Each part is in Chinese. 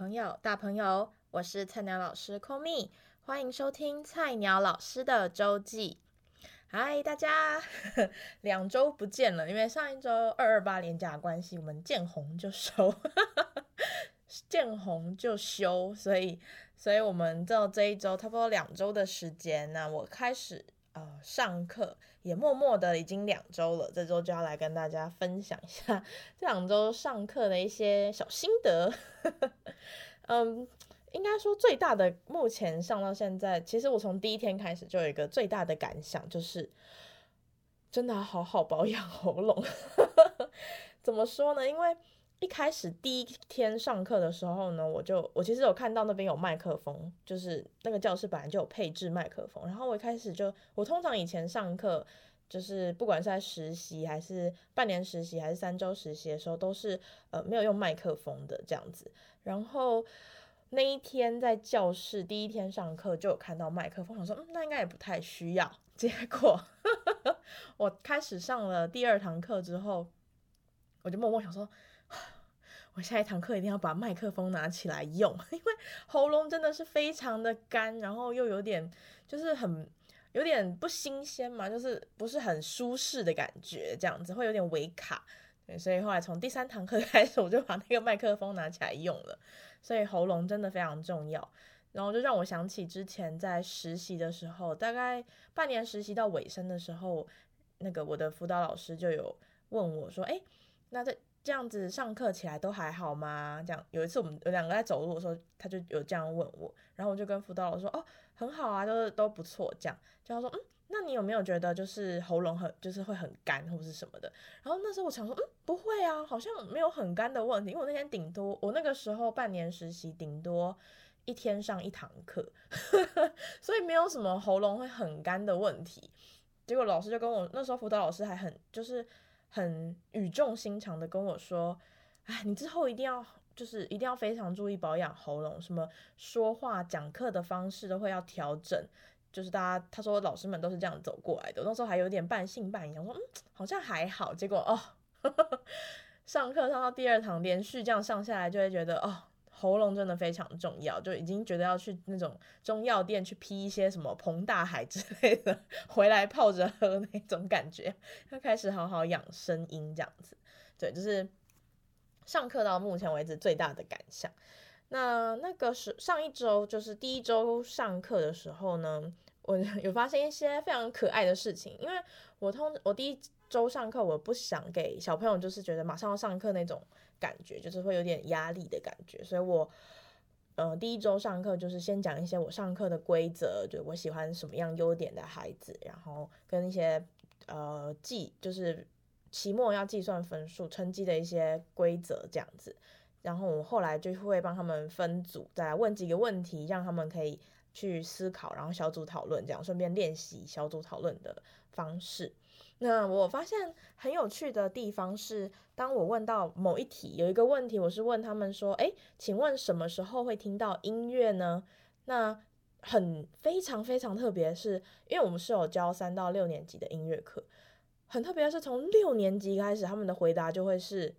朋友、大朋友，我是菜鸟老师 Call me，欢迎收听菜鸟老师的周记。嗨，大家，两周不见了，因为上一周二二八连假的关系，我们见红就收，见红就休，所以，所以我们到这一周差不多两周的时间，那我开始。呃，上课也默默的已经两周了，这周就要来跟大家分享一下 这两周上课的一些小心得。嗯，应该说最大的，目前上到现在，其实我从第一天开始就有一个最大的感想，就是真的要好好保养喉咙。怎么说呢？因为一开始第一天上课的时候呢，我就我其实有看到那边有麦克风，就是那个教室本来就有配置麦克风。然后我一开始就，我通常以前上课，就是不管是在实习还是半年实习还是三周实习的时候，都是呃没有用麦克风的这样子。然后那一天在教室第一天上课就有看到麦克风，想说嗯那应该也不太需要。结果 我开始上了第二堂课之后，我就默默想说。我下一堂课一定要把麦克风拿起来用，因为喉咙真的是非常的干，然后又有点就是很有点不新鲜嘛，就是不是很舒适的感觉，这样子会有点微卡。对，所以后来从第三堂课 开始，我就把那个麦克风拿起来用了。所以喉咙真的非常重要，然后就让我想起之前在实习的时候，大概半年实习到尾声的时候，那个我的辅导老师就有问我说：“哎，那这。”这样子上课起来都还好吗？这样有一次我们有两个在走路的时候，他就有这样问我，然后我就跟辅导老师说：“哦，很好啊，都都不错。”这样，就他说：“嗯，那你有没有觉得就是喉咙很就是会很干或者是什么的？”然后那时候我想说：“嗯，不会啊，好像没有很干的问题，因为我那天顶多我那个时候半年实习顶多一天上一堂课，所以没有什么喉咙会很干的问题。”结果老师就跟我那时候辅导老师还很就是。很语重心长的跟我说：“哎，你之后一定要就是一定要非常注意保养喉咙，什么说话讲课的方式都会要调整。就是大家他说老师们都是这样走过来的。那时候还有点半信半疑，我说嗯，好像还好。结果哦，呵 呵上课上到第二堂，连续这样上下来，就会觉得哦。”喉咙真的非常重要，就已经觉得要去那种中药店去批一些什么膨大海之类的 回来泡着喝那种感觉，要开始好好养声音这样子。对，就是上课到目前为止最大的感想。那那个是上一周，就是第一周上课的时候呢，我 有发现一些非常可爱的事情，因为我通我第一周上课，我不想给小朋友就是觉得马上要上课那种。感觉就是会有点压力的感觉，所以我，呃，第一周上课就是先讲一些我上课的规则，就我喜欢什么样优点的孩子，然后跟一些呃计，就是期末要计算分数、成绩的一些规则这样子，然后我后来就会帮他们分组，再问几个问题，让他们可以去思考，然后小组讨论，这样顺便练习小组讨论的方式。那我发现很有趣的地方是，当我问到某一题，有一个问题，我是问他们说：“诶，请问什么时候会听到音乐呢？”那很非常非常特别，是因为我们是有教三到六年级的音乐课，很特别的是从六年级开始，他们的回答就会是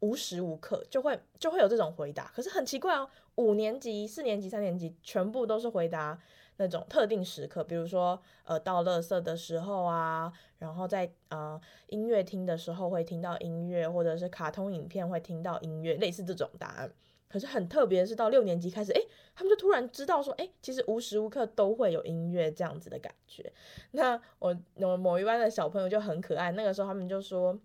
无时无刻就会就会有这种回答。可是很奇怪哦，五年级、四年级、三年级全部都是回答。那种特定时刻，比如说呃倒垃圾的时候啊，然后在呃音乐厅的时候会听到音乐，或者是卡通影片会听到音乐，类似这种答案。可是很特别的是到六年级开始，诶，他们就突然知道说，诶，其实无时无刻都会有音乐这样子的感觉。那我我某一班的小朋友就很可爱，那个时候他们就说，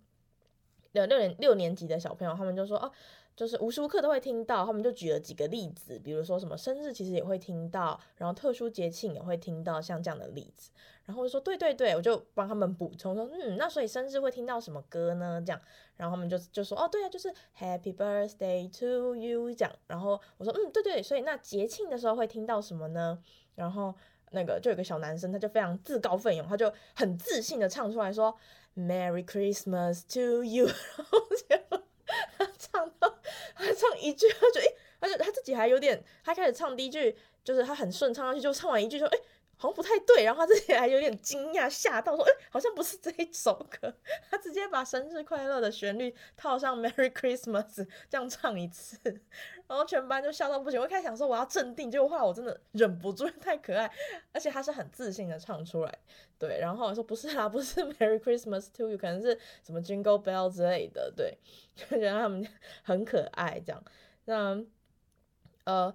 六六年六年级的小朋友，他们就说哦。就是无时无刻都会听到，他们就举了几个例子，比如说什么生日其实也会听到，然后特殊节庆也会听到，像这样的例子。然后我就说对对对，我就帮他们补充说，嗯，那所以生日会听到什么歌呢？这样，然后他们就就说哦，对啊，就是 Happy Birthday to you 这样。然后我说嗯，对对，所以那节庆的时候会听到什么呢？然后那个就有个小男生，他就非常自告奋勇，他就很自信的唱出来说 Merry Christmas to you。然后就 他唱到。他唱一句，他就诶，他就他自己还有点，他开始唱第一句，就是他很顺，唱上去就唱完一句说，诶，好像不太对，然后他之前还有点惊讶，吓到说，哎、好像不是这一首歌。他直接把生日快乐的旋律套上 Merry Christmas，这样唱一次，然后全班就笑到不行。我一开始想说我要镇定，结果后来我真的忍不住，太可爱，而且他是很自信的唱出来，对。然后我说不是啦，不是 Merry Christmas to you，可能是什么 Jingle Bell 之类的，对，就觉得他们很可爱，这样。那呃。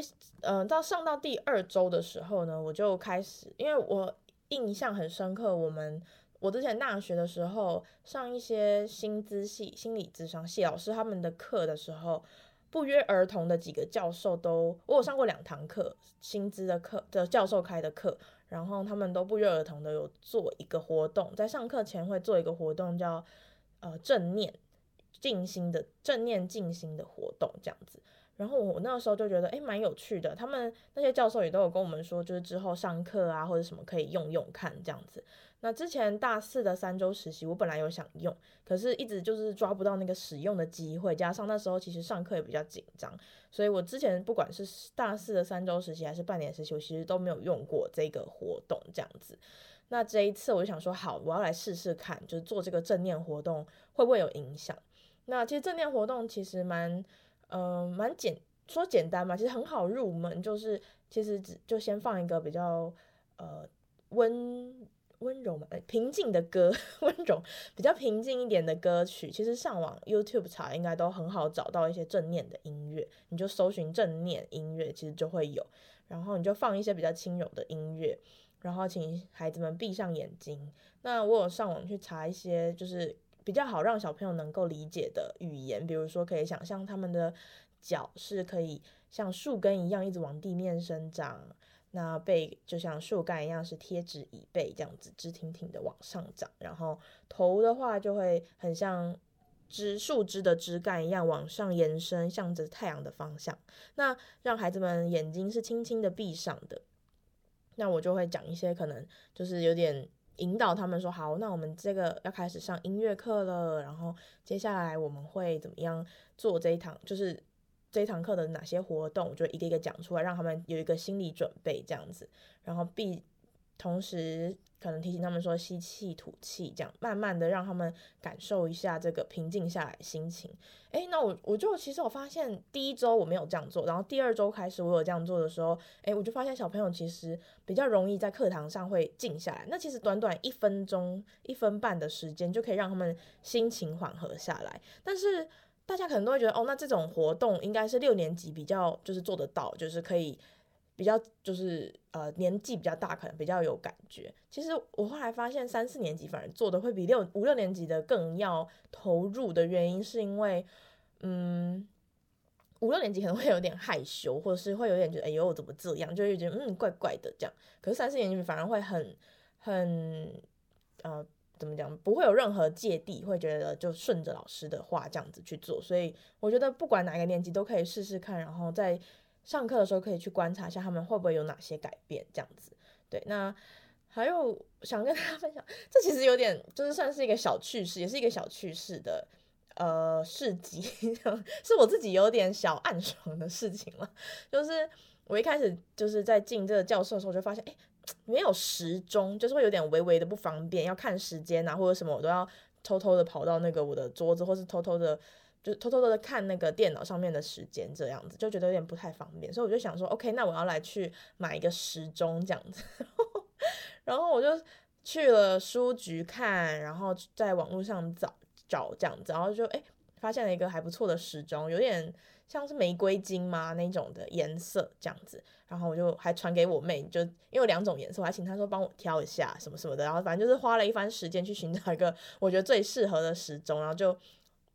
接，嗯、到上到第二周的时候呢，我就开始，因为我印象很深刻，我们我之前大学的时候上一些心资系、心理咨商系老师他们的课的时候，不约而同的几个教授都，我有上过两堂课，心资的课的教授开的课，然后他们都不约而同的有做一个活动，在上课前会做一个活动叫呃正念静心的正念静心的活动，这样子。然后我那个时候就觉得，诶，蛮有趣的。他们那些教授也都有跟我们说，就是之后上课啊或者什么可以用用看这样子。那之前大四的三周实习，我本来有想用，可是一直就是抓不到那个使用的机会，加上那时候其实上课也比较紧张，所以我之前不管是大四的三周实习还是半年实习，我其实都没有用过这个活动这样子。那这一次我就想说，好，我要来试试看，就是做这个正念活动会不会有影响？那其实正念活动其实蛮。嗯，蛮简说简单嘛，其实很好入门，就是其实只就先放一个比较呃温温柔嘛，平静的歌，温柔比较平静一点的歌曲。其实上网 YouTube 查应该都很好找到一些正念的音乐，你就搜寻正念音乐，其实就会有。然后你就放一些比较轻柔的音乐，然后请孩子们闭上眼睛。那我有上网去查一些，就是。比较好让小朋友能够理解的语言，比如说可以想象他们的脚是可以像树根一样一直往地面生长，那背就像树干一样是贴直椅背这样子直挺挺的往上长，然后头的话就会很像枝树枝的枝干一样往上延伸，向着太阳的方向。那让孩子们眼睛是轻轻的闭上的，那我就会讲一些可能就是有点。引导他们说好，那我们这个要开始上音乐课了，然后接下来我们会怎么样做这一堂，就是这一堂课的哪些活动，我就一个一个讲出来，让他们有一个心理准备这样子，然后必同时。可能提醒他们说吸气吐气，这样慢慢的让他们感受一下这个平静下来的心情。诶，那我我就其实我发现第一周我没有这样做，然后第二周开始我有这样做的时候，诶，我就发现小朋友其实比较容易在课堂上会静下来。那其实短短一分钟、一分半的时间就可以让他们心情缓和下来。但是大家可能都会觉得，哦，那这种活动应该是六年级比较就是做得到，就是可以。比较就是呃年纪比较大，可能比较有感觉。其实我后来发现，三四年级反而做的会比六五六年级的更要投入的原因，是因为嗯五六年级可能会有点害羞，或者是会有点觉得哎呦怎么这样，就会觉得嗯怪怪的这样。可是三四年级反而会很很呃怎么讲，不会有任何芥蒂，会觉得就顺着老师的话这样子去做。所以我觉得不管哪个年级都可以试试看，然后再。上课的时候可以去观察一下他们会不会有哪些改变，这样子。对，那还有想跟大家分享，这其实有点就是算是一个小趣事，也是一个小趣事的呃事迹，是我自己有点小暗爽的事情了。就是我一开始就是在进这个教室的时候，就发现哎，没有时钟，就是会有点微微的不方便，要看时间啊或者什么，我都要偷偷的跑到那个我的桌子，或是偷偷的。就偷偷的看那个电脑上面的时间，这样子就觉得有点不太方便，所以我就想说，OK，那我要来去买一个时钟这样子，然后我就去了书局看，然后在网络上找找这样子，然后就诶、发现了一个还不错的时钟，有点像是玫瑰金嘛那种的颜色这样子，然后我就还传给我妹，就因为两种颜色，我还请她说帮我挑一下什么什么的，然后反正就是花了一番时间去寻找一个我觉得最适合的时钟，然后就。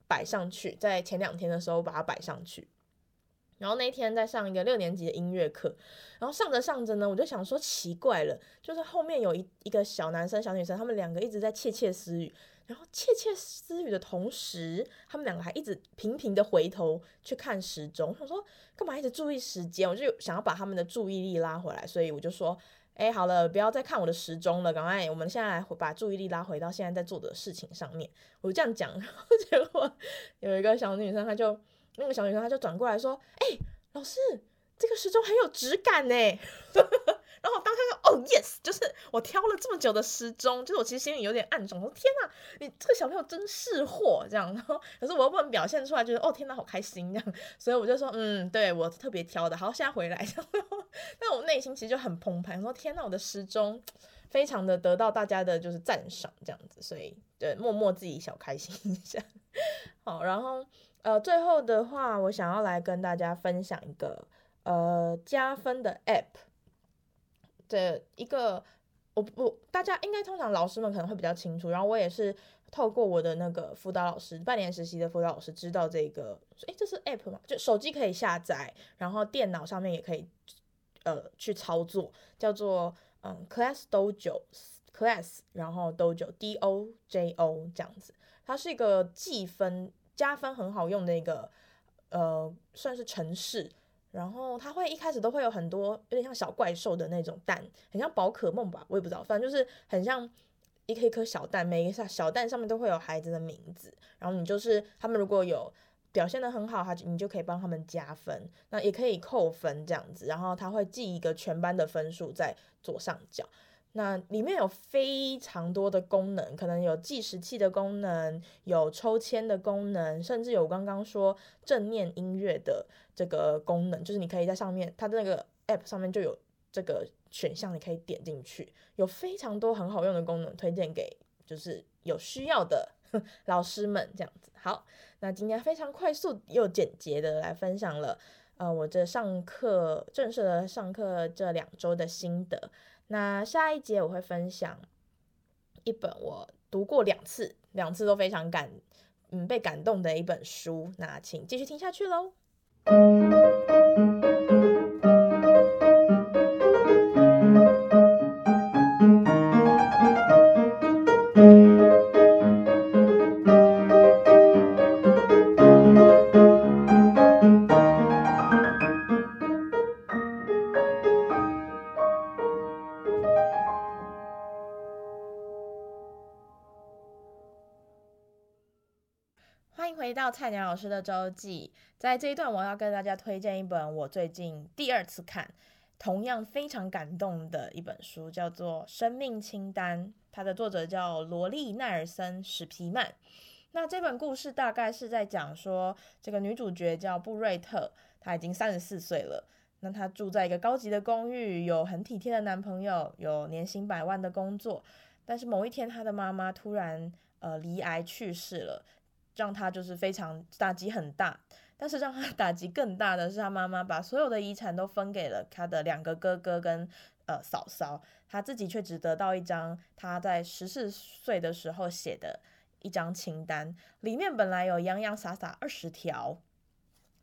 摆上去，在前两天的时候把它摆上去，然后那天在上一个六年级的音乐课，然后上着上着呢，我就想说奇怪了，就是后面有一一个小男生、小女生，他们两个一直在窃窃私语，然后窃窃私语的同时，他们两个还一直频频的回头去看时钟，我想说干嘛一直注意时间？我就想要把他们的注意力拉回来，所以我就说。哎、好了，不要再看我的时钟了，赶快，我们现在来把注意力拉回到现在在做的事情上面。我就这样讲，然 后结果有一个小女生，她就那个小女生，她就转过来说：“哎、老师，这个时钟很有质感呢。” 然后当看到：“哦，yes，就是我挑了这么久的时钟，就是我其实心里有点暗爽，说天哪，你这个小朋友真识货这样。然后可是我又不能表现出来，就是哦天哪，好开心这样。所以我就说，嗯，对我特别挑的。好，现在回来，但我内心其实就很澎湃，说天哪，我的时钟非常的得到大家的就是赞赏这样子，所以对，默默自己小开心一下。好，然后呃，最后的话，我想要来跟大家分享一个呃加分的 app。的一个，我不，大家应该通常老师们可能会比较清楚。然后我也是透过我的那个辅导老师，半年实习的辅导老师知道这个，诶，这是 app 吗？就手机可以下载，然后电脑上面也可以，呃，去操作，叫做嗯 Class Dojo，Class，然后 Dojo D O J O 这样子，它是一个计分加分很好用的一个，呃，算是程式。然后它会一开始都会有很多有点像小怪兽的那种蛋，很像宝可梦吧，我也不知道，反正就是很像一颗一颗小蛋，每一个小蛋上面都会有孩子的名字。然后你就是他们如果有表现的很好，他你就可以帮他们加分，那也可以扣分这样子。然后他会记一个全班的分数在左上角。那里面有非常多的功能，可能有计时器的功能，有抽签的功能，甚至有刚刚说正念音乐的这个功能，就是你可以在上面，它的那个 app 上面就有这个选项，你可以点进去，有非常多很好用的功能，推荐给就是有需要的 老师们这样子。好，那今天非常快速又简洁的来分享了，呃，我这上课正式的上课这两周的心得。那下一节我会分享一本我读过两次，两次都非常感，嗯，被感动的一本书。那请继续听下去喽。菜鸟老师的周记，在这一段我要跟大家推荐一本我最近第二次看，同样非常感动的一本书，叫做《生命清单》，它的作者叫罗莉奈尔森史皮曼。那这本故事大概是在讲说，这个女主角叫布瑞特，她已经三十四岁了。那她住在一个高级的公寓，有很体贴的男朋友，有年薪百万的工作。但是某一天，她的妈妈突然呃罹癌去世了。让他就是非常打击很大，但是让他 打击更大的是，他妈妈把所有的遗产都分给了他的两个哥哥跟呃嫂嫂，他自己却只得到一张他在十四岁的时候写的一张清单，里面本来有洋洋洒洒二十条，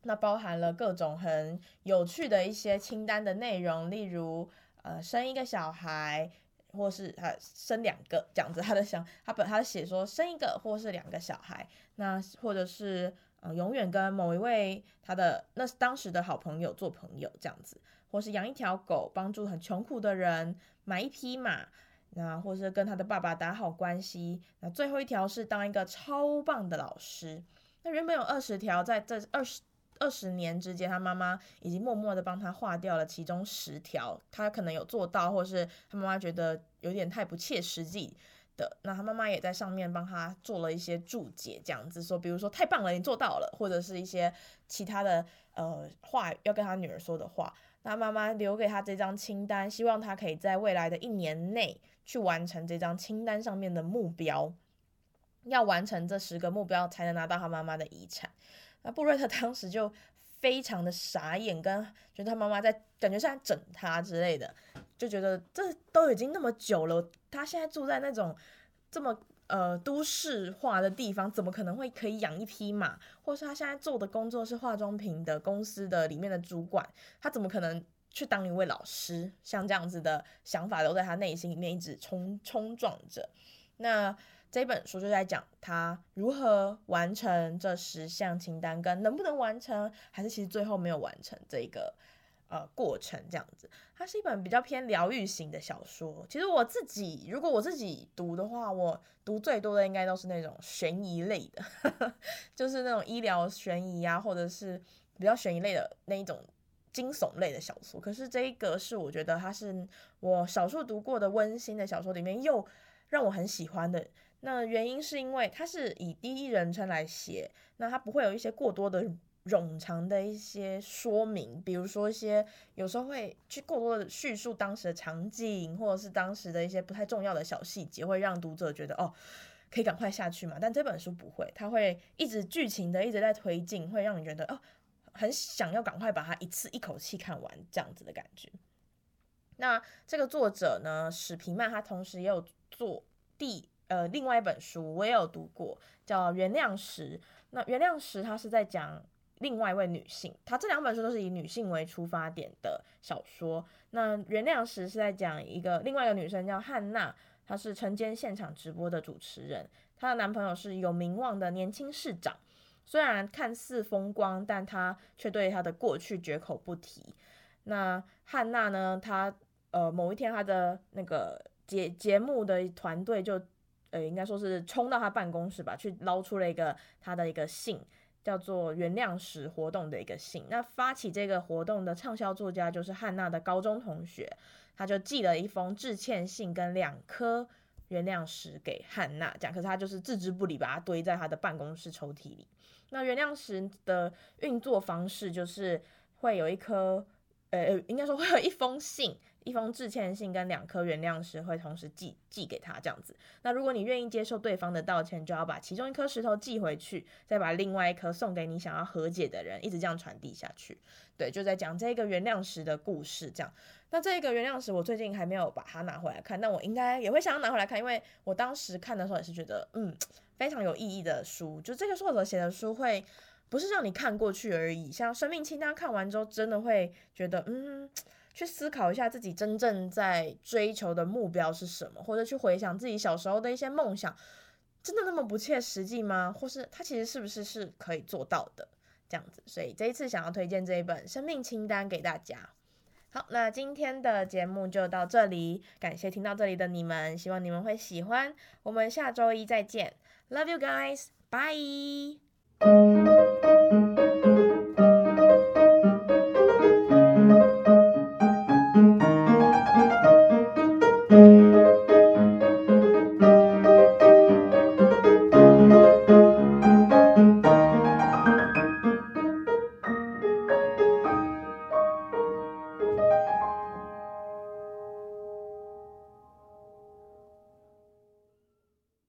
那包含了各种很有趣的一些清单的内容，例如呃生一个小孩。或是他生两个这样子，他的想他本他写说生一个或是两个小孩，那或者是呃永远跟某一位他的那是当时的好朋友做朋友这样子，或是养一条狗，帮助很穷苦的人，买一匹马，那或是跟他的爸爸打好关系，那最后一条是当一个超棒的老师。那原本有二十条，在这二十。二十年之间，他妈妈已经默默的帮他划掉了其中十条，他可能有做到，或是他妈妈觉得有点太不切实际的，那他妈妈也在上面帮他做了一些注解，这样子说，比如说太棒了，你做到了，或者是一些其他的呃话要跟他女儿说的话，那妈妈留给他这张清单，希望他可以在未来的一年内去完成这张清单上面的目标，要完成这十个目标才能拿到他妈妈的遗产。那布瑞特当时就非常的傻眼，跟觉得他妈妈在感觉是在整他之类的，就觉得这都已经那么久了，他现在住在那种这么呃都市化的地方，怎么可能会可以养一匹马？或是他现在做的工作是化妆品的公司的里面的主管，他怎么可能去当一位老师？像这样子的想法都在他内心里面一直冲冲撞着。那。这本书就在讲他如何完成这十项清单，跟能不能完成，还是其实最后没有完成这个呃过程这样子。它是一本比较偏疗愈型的小说。其实我自己如果我自己读的话，我读最多的应该都是那种悬疑类的，就是那种医疗悬疑啊，或者是比较悬疑类的那一种惊悚类的小说。可是这一个是我觉得它是我少数读过的温馨的小说里面又让我很喜欢的。那原因是因为它是以第一人称来写，那它不会有一些过多的。冗长的一些说明，比如说一些有时候会去过多的叙述当时的场景，或者是当时的一些不太重要的小细节，会让读者觉得哦，可以赶快下去嘛。但这本书不会，它会一直剧情的一直在推进，会让你觉得哦，很想要赶快把它一次一口气看完这样子的感觉。那这个作者呢，史皮曼，他同时也有做第呃另外一本书，我也有读过，叫《原谅时》。那《原谅时》它是在讲。另外一位女性，她这两本书都是以女性为出发点的小说。那《原谅时》是在讲一个另外一个女生叫汉娜，她是晨间现场直播的主持人，她的男朋友是有名望的年轻市长，虽然看似风光，但她却对她的过去绝口不提。那汉娜呢？她呃某一天她的那个节节目的团队就呃应该说是冲到他办公室吧，去捞出了一个他的一个信。叫做原谅石活动的一个信，那发起这个活动的畅销作家就是汉娜的高中同学，他就寄了一封致歉信跟两颗原谅石给汉娜，这样，可是他就是置之不理，把它堆在他的办公室抽屉里。那原谅石的运作方式就是会有一颗，呃，应该说会有一封信。一封致歉信跟两颗原谅石会同时寄寄给他，这样子。那如果你愿意接受对方的道歉，就要把其中一颗石头寄回去，再把另外一颗送给你想要和解的人，一直这样传递下去。对，就在讲这个原谅石的故事。这样，那这个原谅石我最近还没有把它拿回来看，但我应该也会想要拿回来看，因为我当时看的时候也是觉得，嗯，非常有意义的书。就这个作者写的书会不是让你看过去而已，像《生命清单》看完之后，真的会觉得，嗯。去思考一下自己真正在追求的目标是什么，或者去回想自己小时候的一些梦想，真的那么不切实际吗？或是它其实是不是是可以做到的这样子？所以这一次想要推荐这一本《生命清单》给大家。好，那今天的节目就到这里，感谢听到这里的你们，希望你们会喜欢。我们下周一再见，Love you guys，bye。